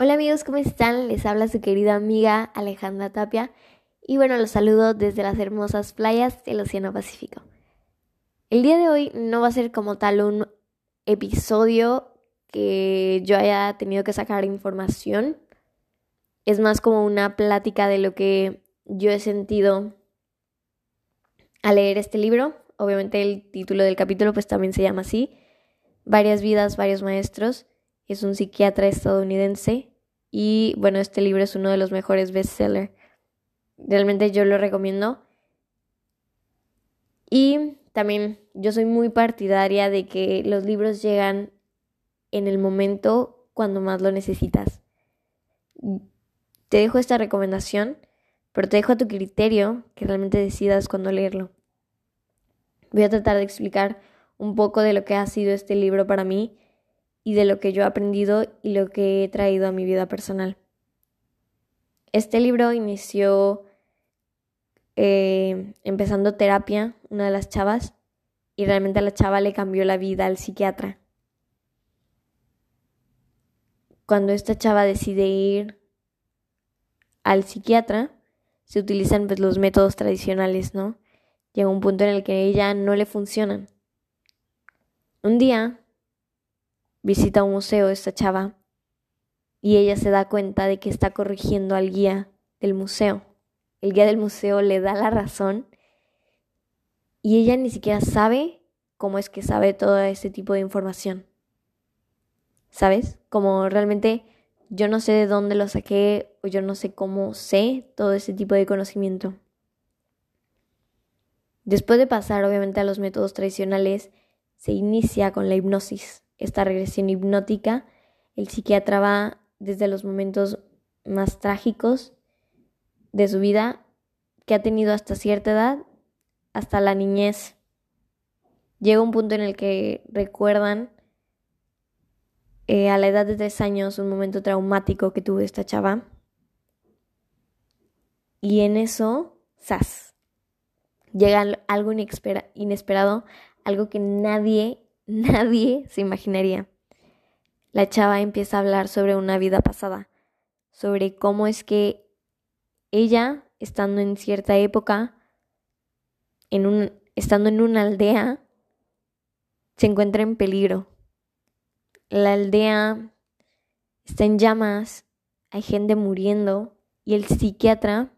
Hola amigos, ¿cómo están? Les habla su querida amiga Alejandra Tapia y bueno, los saludo desde las hermosas playas del Océano Pacífico. El día de hoy no va a ser como tal un episodio que yo haya tenido que sacar información. Es más como una plática de lo que yo he sentido al leer este libro. Obviamente el título del capítulo pues también se llama así. Varias vidas, varios maestros es un psiquiatra estadounidense y bueno, este libro es uno de los mejores bestsellers. Realmente yo lo recomiendo. Y también yo soy muy partidaria de que los libros llegan en el momento cuando más lo necesitas. Te dejo esta recomendación, pero te dejo a tu criterio que realmente decidas cuándo leerlo. Voy a tratar de explicar un poco de lo que ha sido este libro para mí y de lo que yo he aprendido y lo que he traído a mi vida personal. Este libro inició eh, empezando terapia, una de las chavas, y realmente a la chava le cambió la vida al psiquiatra. Cuando esta chava decide ir al psiquiatra, se utilizan pues, los métodos tradicionales, ¿no? Llega un punto en el que ella no le funcionan. Un día visita un museo esta chava y ella se da cuenta de que está corrigiendo al guía del museo. El guía del museo le da la razón y ella ni siquiera sabe cómo es que sabe todo este tipo de información. ¿Sabes? Como realmente yo no sé de dónde lo saqué o yo no sé cómo sé todo ese tipo de conocimiento. Después de pasar obviamente a los métodos tradicionales, se inicia con la hipnosis esta regresión hipnótica, el psiquiatra va desde los momentos más trágicos de su vida que ha tenido hasta cierta edad, hasta la niñez. Llega un punto en el que recuerdan eh, a la edad de tres años un momento traumático que tuvo esta chava. Y en eso, ¡zas! Llega algo inesperado, algo que nadie nadie se imaginaría. La chava empieza a hablar sobre una vida pasada, sobre cómo es que ella, estando en cierta época, en un, estando en una aldea, se encuentra en peligro. La aldea está en llamas, hay gente muriendo y el psiquiatra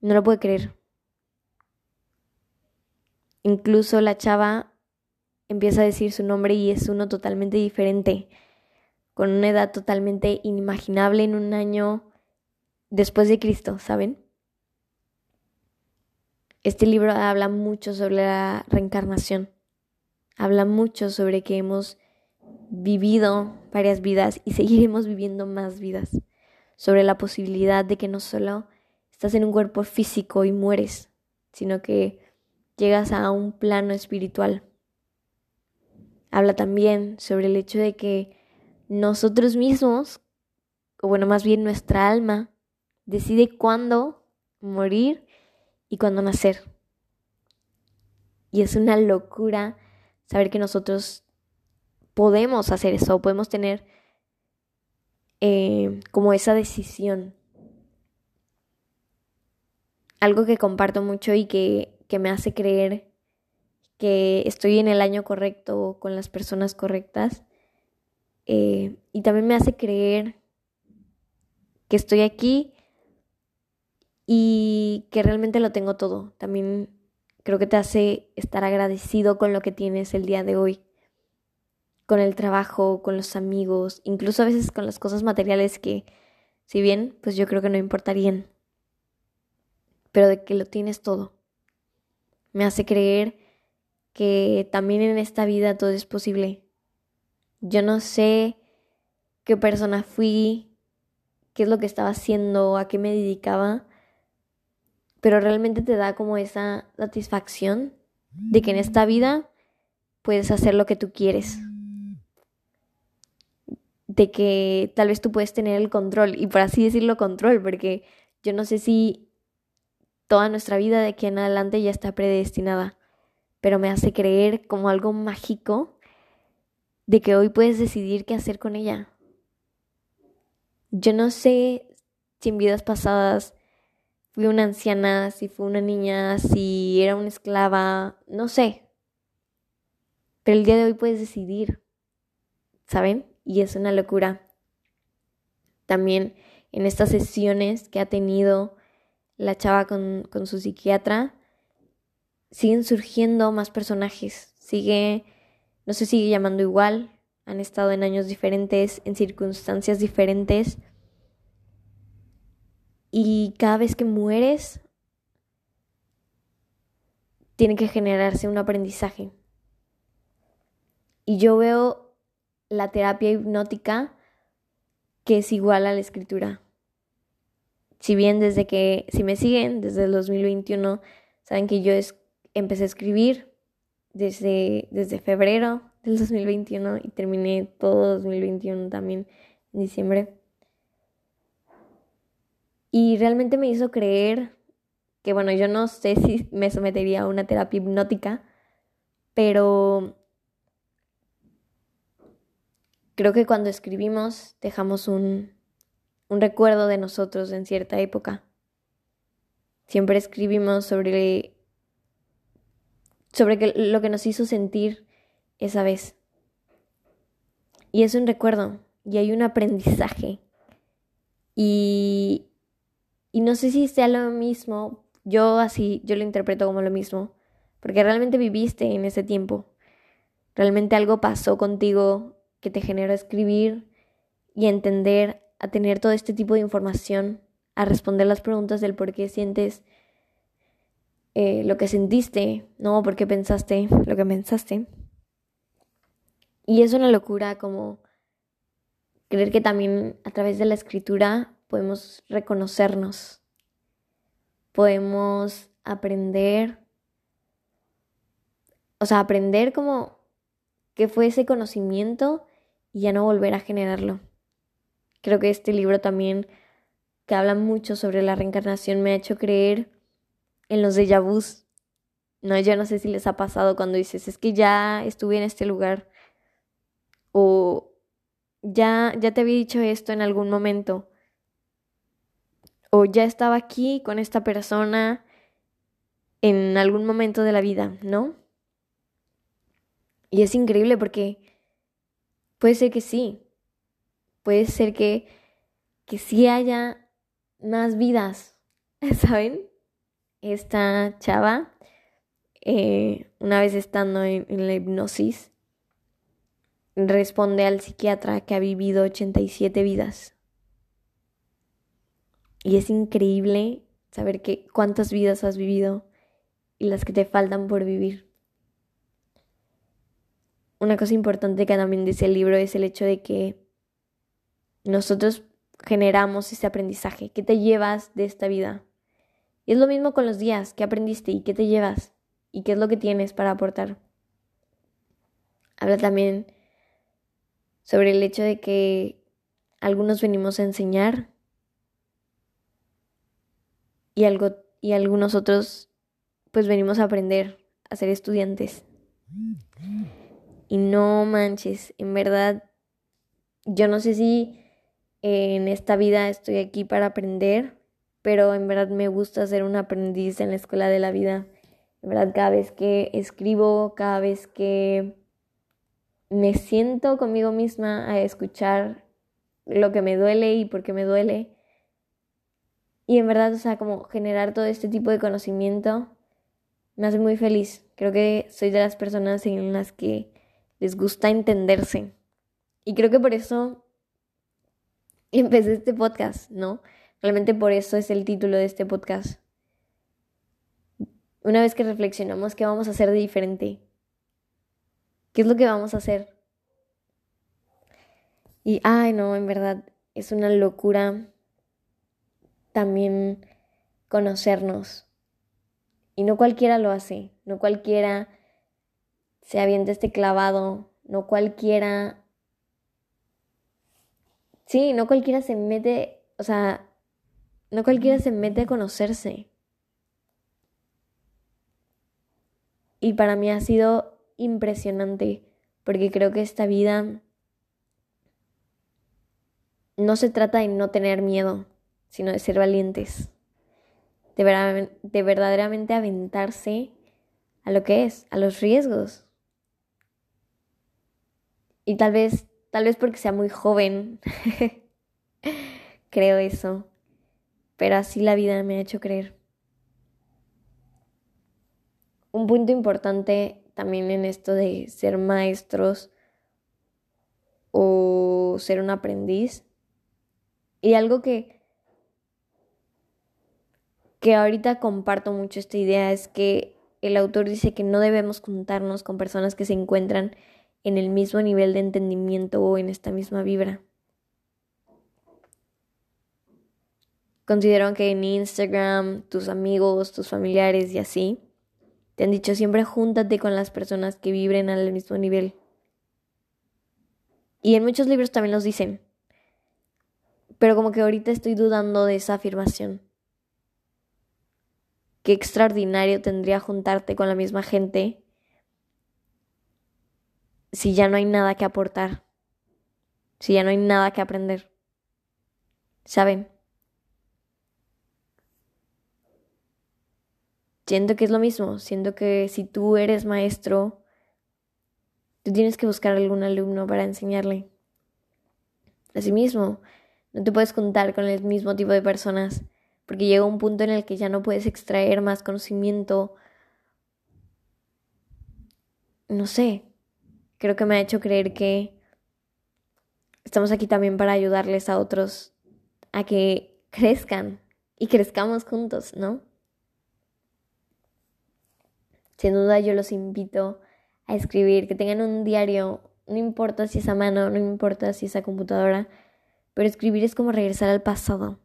no lo puede creer. Incluso la chava empieza a decir su nombre y es uno totalmente diferente, con una edad totalmente inimaginable en un año después de Cristo, ¿saben? Este libro habla mucho sobre la reencarnación, habla mucho sobre que hemos vivido varias vidas y seguiremos viviendo más vidas, sobre la posibilidad de que no solo estás en un cuerpo físico y mueres, sino que llegas a un plano espiritual Habla también sobre el hecho de que nosotros mismos, o bueno, más bien nuestra alma, decide cuándo morir y cuándo nacer. Y es una locura saber que nosotros podemos hacer eso, podemos tener eh, como esa decisión. Algo que comparto mucho y que, que me hace creer que estoy en el año correcto con las personas correctas. Eh, y también me hace creer que estoy aquí y que realmente lo tengo todo. También creo que te hace estar agradecido con lo que tienes el día de hoy, con el trabajo, con los amigos, incluso a veces con las cosas materiales que, si bien, pues yo creo que no importarían, pero de que lo tienes todo. Me hace creer que también en esta vida todo es posible. Yo no sé qué persona fui, qué es lo que estaba haciendo, a qué me dedicaba, pero realmente te da como esa satisfacción de que en esta vida puedes hacer lo que tú quieres. De que tal vez tú puedes tener el control, y por así decirlo, control, porque yo no sé si toda nuestra vida de aquí en adelante ya está predestinada pero me hace creer como algo mágico de que hoy puedes decidir qué hacer con ella. Yo no sé si en vidas pasadas fui una anciana, si fui una niña, si era una esclava, no sé. Pero el día de hoy puedes decidir, ¿saben? Y es una locura. También en estas sesiones que ha tenido la chava con, con su psiquiatra, siguen surgiendo más personajes. Sigue, no se sigue llamando igual, han estado en años diferentes, en circunstancias diferentes. Y cada vez que mueres, tiene que generarse un aprendizaje. Y yo veo la terapia hipnótica que es igual a la escritura. Si bien desde que, si me siguen, desde el 2021, saben que yo empecé a escribir desde, desde febrero del 2021 y terminé todo 2021 también en diciembre. Y realmente me hizo creer que, bueno, yo no sé si me sometería a una terapia hipnótica, pero creo que cuando escribimos dejamos un, un recuerdo de nosotros en cierta época. Siempre escribimos sobre, sobre lo que nos hizo sentir esa vez. Y es un recuerdo y hay un aprendizaje. Y, y no sé si sea lo mismo, yo así, yo lo interpreto como lo mismo, porque realmente viviste en ese tiempo. Realmente algo pasó contigo que te generó escribir y entender, a tener todo este tipo de información, a responder las preguntas del por qué sientes eh, lo que sentiste, no por qué pensaste lo que pensaste. Y es una locura como creer que también a través de la escritura podemos reconocernos, podemos aprender, o sea, aprender como que fue ese conocimiento y ya no volver a generarlo. Creo que este libro también, que habla mucho sobre la reencarnación, me ha hecho creer en los déjà vus. No, yo no sé si les ha pasado cuando dices, es que ya estuve en este lugar o ya, ya te había dicho esto en algún momento, o ya estaba aquí con esta persona en algún momento de la vida, ¿no? Y es increíble porque puede ser que sí, puede ser que, que sí haya más vidas, ¿saben? Esta chava, eh, una vez estando en la hipnosis, responde al psiquiatra que ha vivido 87 vidas. Y es increíble saber que cuántas vidas has vivido y las que te faltan por vivir. Una cosa importante que también dice el libro es el hecho de que nosotros generamos ese aprendizaje. ¿Qué te llevas de esta vida? Y es lo mismo con los días. ¿Qué aprendiste y qué te llevas? ¿Y qué es lo que tienes para aportar? Habla también sobre el hecho de que algunos venimos a enseñar y, algo, y algunos otros pues venimos a aprender, a ser estudiantes. Y no manches, en verdad, yo no sé si en esta vida estoy aquí para aprender, pero en verdad me gusta ser un aprendiz en la escuela de la vida. En verdad, cada vez que escribo, cada vez que me siento conmigo misma a escuchar lo que me duele y por qué me duele. Y en verdad, o sea, como generar todo este tipo de conocimiento me hace muy feliz. Creo que soy de las personas en las que les gusta entenderse. Y creo que por eso empecé este podcast, ¿no? Realmente por eso es el título de este podcast. Una vez que reflexionamos qué vamos a hacer de diferente, ¿Qué es lo que vamos a hacer? Y, ay, no, en verdad, es una locura también conocernos. Y no cualquiera lo hace, no cualquiera se avienta este clavado, no cualquiera... Sí, no cualquiera se mete, o sea, no cualquiera se mete a conocerse. Y para mí ha sido impresionante porque creo que esta vida no se trata de no tener miedo, sino de ser valientes, de, de verdaderamente aventarse a lo que es, a los riesgos. Y tal vez, tal vez porque sea muy joven, creo eso, pero así la vida me ha hecho creer. Un punto importante también en esto de ser maestros o ser un aprendiz y algo que, que ahorita comparto mucho esta idea es que el autor dice que no debemos juntarnos con personas que se encuentran en el mismo nivel de entendimiento o en esta misma vibra. Considero que en Instagram, tus amigos, tus familiares y así, te han dicho siempre júntate con las personas que vibren al mismo nivel. Y en muchos libros también los dicen. Pero como que ahorita estoy dudando de esa afirmación. Qué extraordinario tendría juntarte con la misma gente si ya no hay nada que aportar, si ya no hay nada que aprender. ¿Saben? Siento que es lo mismo, siento que si tú eres maestro, tú tienes que buscar algún alumno para enseñarle. Asimismo, no te puedes juntar con el mismo tipo de personas, porque llega un punto en el que ya no puedes extraer más conocimiento. No sé, creo que me ha hecho creer que estamos aquí también para ayudarles a otros a que crezcan y crezcamos juntos, ¿no? Sin duda yo los invito a escribir, que tengan un diario, no importa si es a mano, no importa si es a computadora, pero escribir es como regresar al pasado.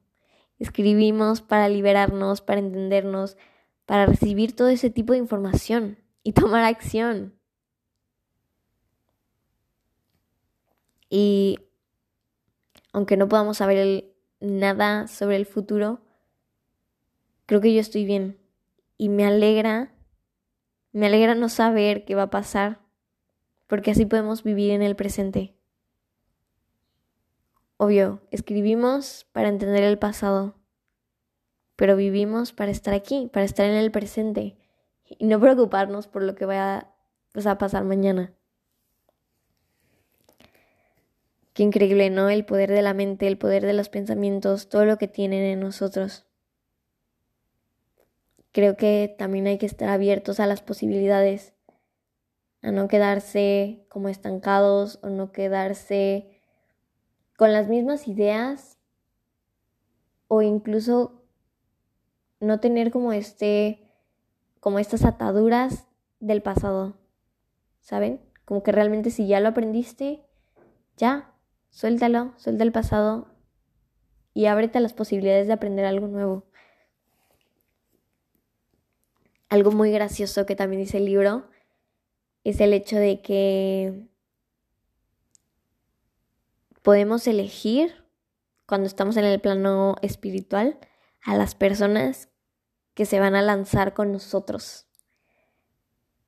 Escribimos para liberarnos, para entendernos, para recibir todo ese tipo de información y tomar acción. Y aunque no podamos saber nada sobre el futuro, creo que yo estoy bien. Y me alegra, me alegra no saber qué va a pasar, porque así podemos vivir en el presente. Obvio, escribimos para entender el pasado, pero vivimos para estar aquí, para estar en el presente y no preocuparnos por lo que vaya pues, a pasar mañana. Qué increíble, ¿no? El poder de la mente, el poder de los pensamientos, todo lo que tienen en nosotros. Creo que también hay que estar abiertos a las posibilidades, a no quedarse como estancados o no quedarse con las mismas ideas o incluso no tener como este como estas ataduras del pasado. ¿Saben? Como que realmente si ya lo aprendiste, ya, suéltalo, suelta el pasado y ábrete a las posibilidades de aprender algo nuevo. Algo muy gracioso que también dice el libro es el hecho de que podemos elegir cuando estamos en el plano espiritual a las personas que se van a lanzar con nosotros.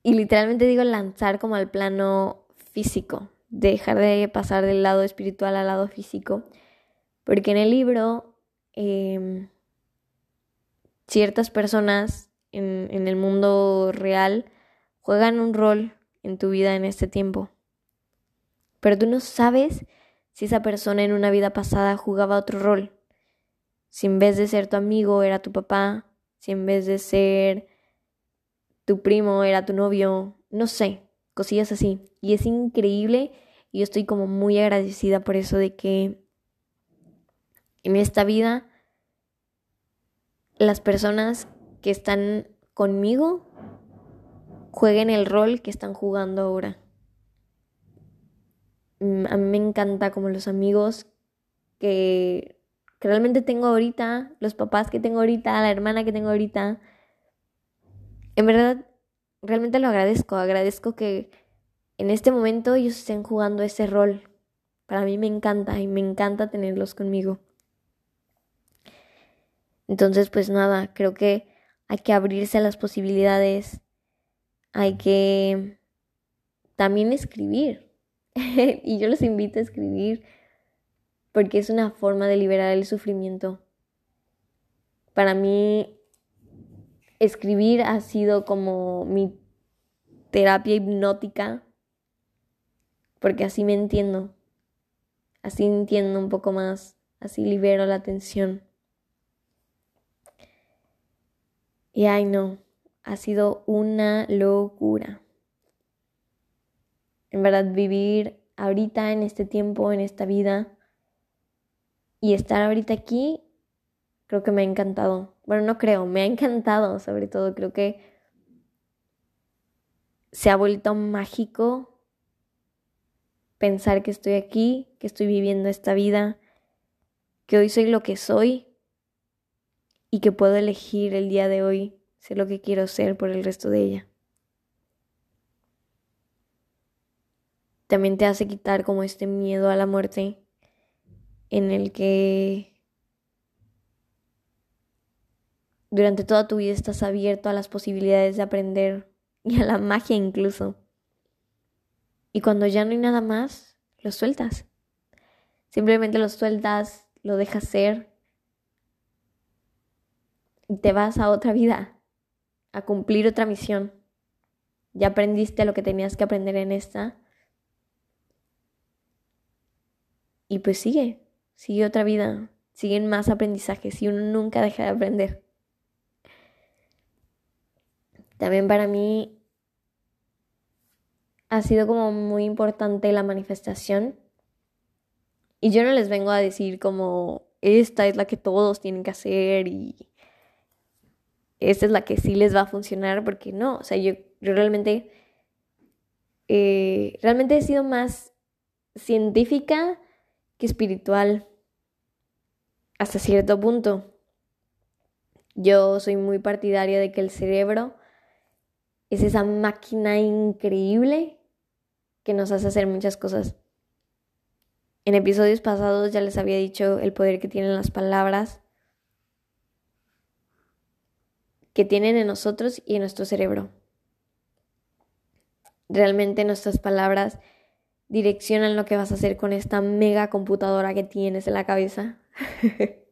Y literalmente digo lanzar como al plano físico, dejar de pasar del lado espiritual al lado físico, porque en el libro em, ciertas personas en, el mundo real juegan un rol en tu vida en este tiempo, pero tú no sabes si esa persona en una vida pasada jugaba otro rol. Si en vez de ser tu amigo era tu papá, si en vez de ser tu primo era tu novio, no sé, cosillas así. Y es increíble y yo estoy como muy agradecida por eso de que en esta vida las personas que están conmigo jueguen el rol que están jugando ahora. Mm, a mí me encanta como los amigos que, realmente tengo ahorita, los papás que tengo ahorita, la hermana que tengo ahorita. En verdad, realmente lo agradezco. Agradezco que en este momento ellos estén jugando ese rol. Para mí me encanta y me encanta tenerlos conmigo. Entonces, pues nada, creo que hay que abrirse a las posibilidades. Hay que también escribir. y yo los invito a escribir porque es una forma de liberar el sufrimiento. Para mí, escribir ha sido como mi terapia hipnótica, porque así me entiendo, así entiendo un poco más, así libero la tensión. Y ay no, ha sido una locura. En verdad, vivir ahorita, en este tiempo, en esta vida, y estar ahorita aquí, creo que me ha encantado. Bueno, no creo, me ha encantado, sobre todo, creo que se ha vuelto mágico pensar que estoy aquí, que estoy viviendo esta vida, que hoy soy lo que soy y que puedo elegir el día de hoy ser lo que quiero ser por el resto de ella. También te hace quitar como este miedo a la muerte en el que durante toda tu vida estás abierto a las posibilidades de aprender y a la magia incluso. Y cuando ya no hay nada más, lo sueltas. Simplemente lo sueltas, lo dejas ser y te vas a otra vida, a cumplir otra misión. Ya aprendiste lo que tenías que aprender en esta. Y pues sigue, sigue otra vida, siguen más aprendizajes y uno nunca deja de aprender. También para mí ha sido como muy importante la manifestación. Y yo no les vengo a decir como esta es la que todos tienen que hacer y esta es la que sí les va a funcionar, porque no, o sea, yo, realmente, eh, realmente he sido más científica que espiritual hasta cierto punto. Yo soy muy partidaria de que el cerebro es esa máquina increíble que nos hace hacer muchas cosas. En episodios pasados ya les había dicho el poder que tienen las palabras, que tienen en nosotros y en nuestro cerebro. Realmente nuestras palabras direccionan lo que vas a hacer con esta mega computadora que tienes en la cabeza.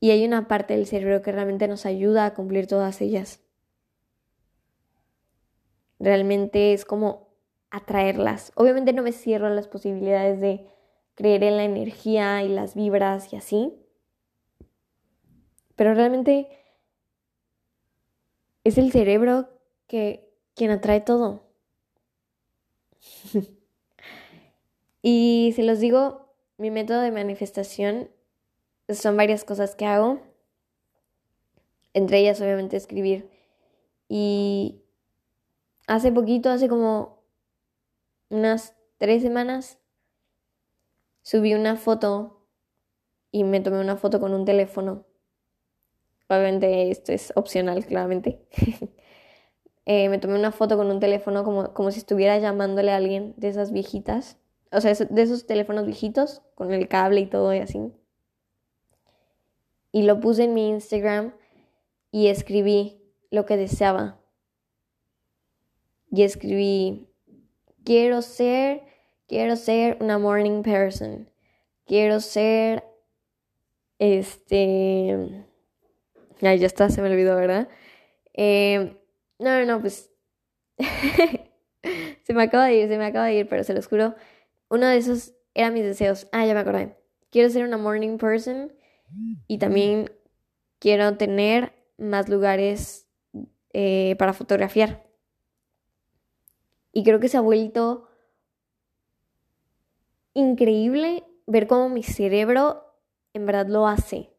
y hay una parte del cerebro que realmente nos ayuda a cumplir todas ellas. Realmente es como atraerlas. Obviamente no me cierro las posibilidades de creer en la energía y las vibras y así. Pero realmente es el cerebro que quien atrae todo. y si los digo, mi método de manifestación son varias cosas que hago. Entre ellas, obviamente, escribir. Y hace poquito, hace como unas tres semanas, subí una foto y me tomé una foto con un teléfono. Obviamente esto es opcional, claramente. Eh, me tomé una foto con un teléfono como, como si estuviera llamándole a alguien de esas viejitas. O sea, de esos teléfonos viejitos, con el cable y todo y así. Y lo puse en mi Instagram y escribí lo que deseaba. Y escribí, quiero ser, quiero ser una morning person. Quiero ser, este... Ay, ya está, se me olvidó, ¿verdad? Eh, no, no, no, pues. se me acaba de ir, se me acaba de ir, pero se los juro. Uno de esos eran mis deseos. Ah, ya me acordé. Quiero ser una morning person y también quiero tener más lugares eh, para fotografiar. Y creo que se ha vuelto increíble ver cómo mi cerebro en verdad lo hace.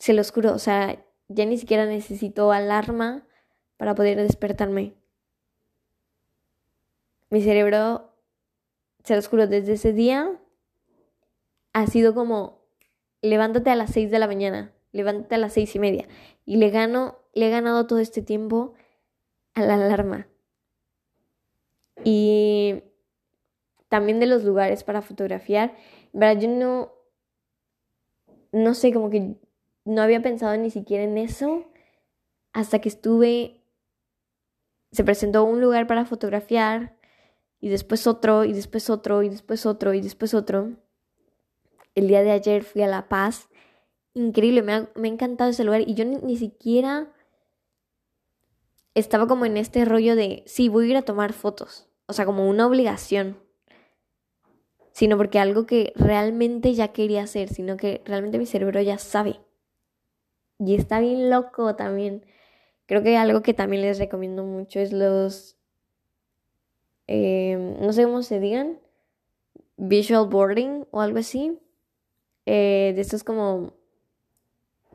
Se los juro, o sea, ya ni siquiera necesito alarma para poder despertarme. Mi cerebro, se lo juro, desde ese día ha sido como, levántate a las seis de la mañana, levántate a las seis y media. Y le gano, le he ganado todo este tiempo a la alarma. Y también de los lugares para fotografiar. ¿Verdad? Yo no, no sé, como que no había pensado ni siquiera en eso hasta que estuve, se presentó un lugar para fotografiar y después otro, y después otro, y después otro, y después otro. El día de ayer fui a La Paz. Increíble, me ha, me ha encantado ese lugar y yo ni, ni siquiera estaba como en este rollo de, sí, voy a ir a tomar fotos. O sea, como una obligación. Sino porque algo que realmente ya quería hacer, sino que realmente mi cerebro ya sabe. Y está bien loco también. Creo que algo que también les recomiendo mucho es los, eh, no sé cómo se digan, visual boarding o algo así. Eh, de estos como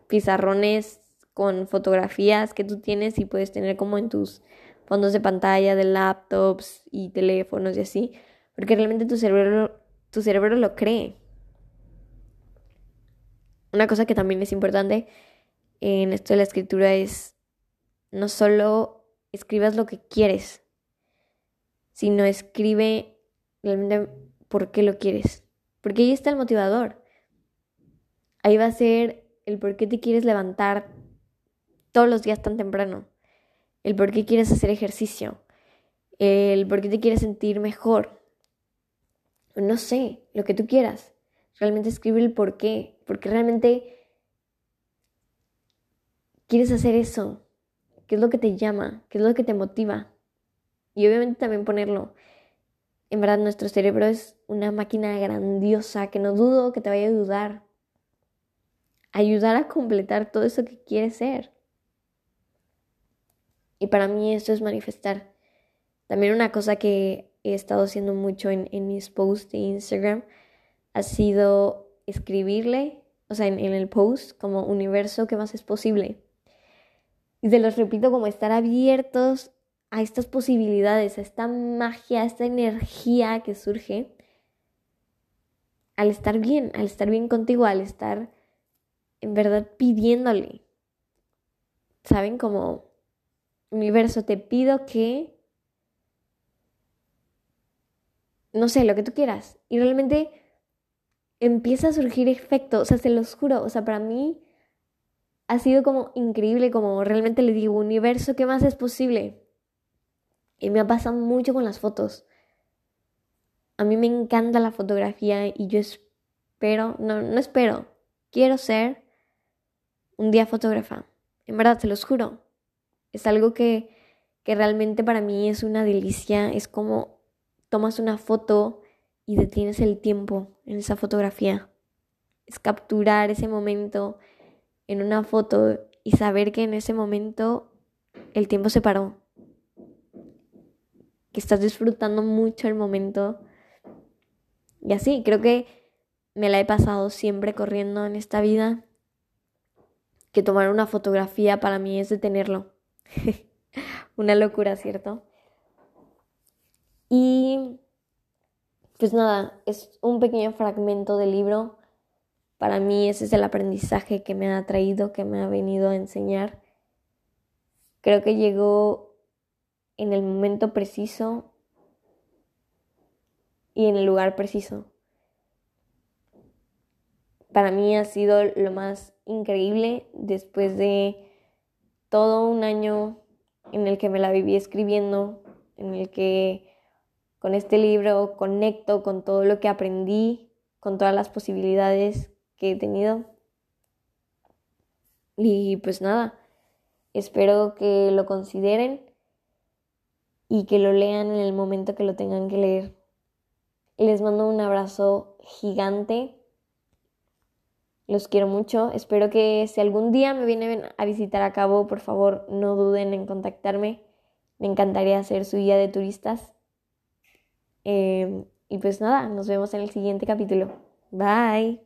pizarrones con fotografías que tú tienes y puedes tener como en tus fondos de pantalla de laptops y teléfonos y así, porque realmente tu cerebro, tu cerebro lo cree. Una cosa que también es importante en esto de la escritura es no solo escribas lo que quieres, sino escribe realmente por qué lo quieres. Porque ahí está el motivador. Ahí va a ser el por qué te quieres levantar todos los días tan temprano, el por qué quieres hacer ejercicio, el por qué te quieres sentir mejor. No sé, lo que tú quieras. Realmente escribe el por qué, porque realmente quieres hacer eso. ¿Qué es lo que te llama? ¿Qué es lo que te motiva? Y obviamente también ponerlo. En verdad, nuestro cerebro es una máquina grandiosa que no dudo que te vaya a ayudar. Ayudar a completar todo eso que quieres ser. Y para mí esto es manifestar. También una cosa que he estado haciendo mucho en, mis posts de Instagram ha sido escribirle, o sea, en, en el post como universo, ¿qué más es posible? Y se los repito como estar abiertos a estas posibilidades, a esta magia, a esta energía que surge al estar bien, al estar bien contigo, al estar en verdad pidiéndole. ¿Saben? Como universo, te pido que, no sé, lo que tú quieras. Y realmente empieza a surgir efecto, o sea, se los juro, o sea, para mí ha sido como increíble, como realmente le digo, universo, ¿qué más es posible? Y me ha pasado mucho con las fotos. A mí me encanta la fotografía y yo espero, no, no espero, quiero ser un día fotógrafa. En verdad, se los juro. Es algo que, que realmente para mí es una delicia. Es como tomas una foto y detienes el tiempo en esa fotografía. Es capturar ese momento en una foto y saber que en ese momento el tiempo se paró. Que estás disfrutando mucho el momento. Y así, creo que me la he pasado siempre corriendo en esta vida. Que tomar una fotografía para mí es detenerlo. Una locura, ¿cierto? Y pues nada, es un pequeño fragmento del libro. Para mí ese es el aprendizaje que me ha traído, que me ha venido a enseñar. Creo que llegó en el momento preciso y en el lugar preciso. Para mí ha sido lo más increíble después de todo un año en el que me la viví escribiendo, en el que con este libro conecto con todo lo que aprendí, con todas las posibilidades que he tenido. Y pues nada, espero que lo consideren y que lo lean en el momento que lo tengan que leer. Les mando un abrazo gigante los quiero mucho. Espero que si algún día me vienen a visitar a Cabo, por favor no duden en contactarme. Me encantaría ser su guía de turistas. Em, y pues nada, nos vemos en el siguiente capítulo. Bye.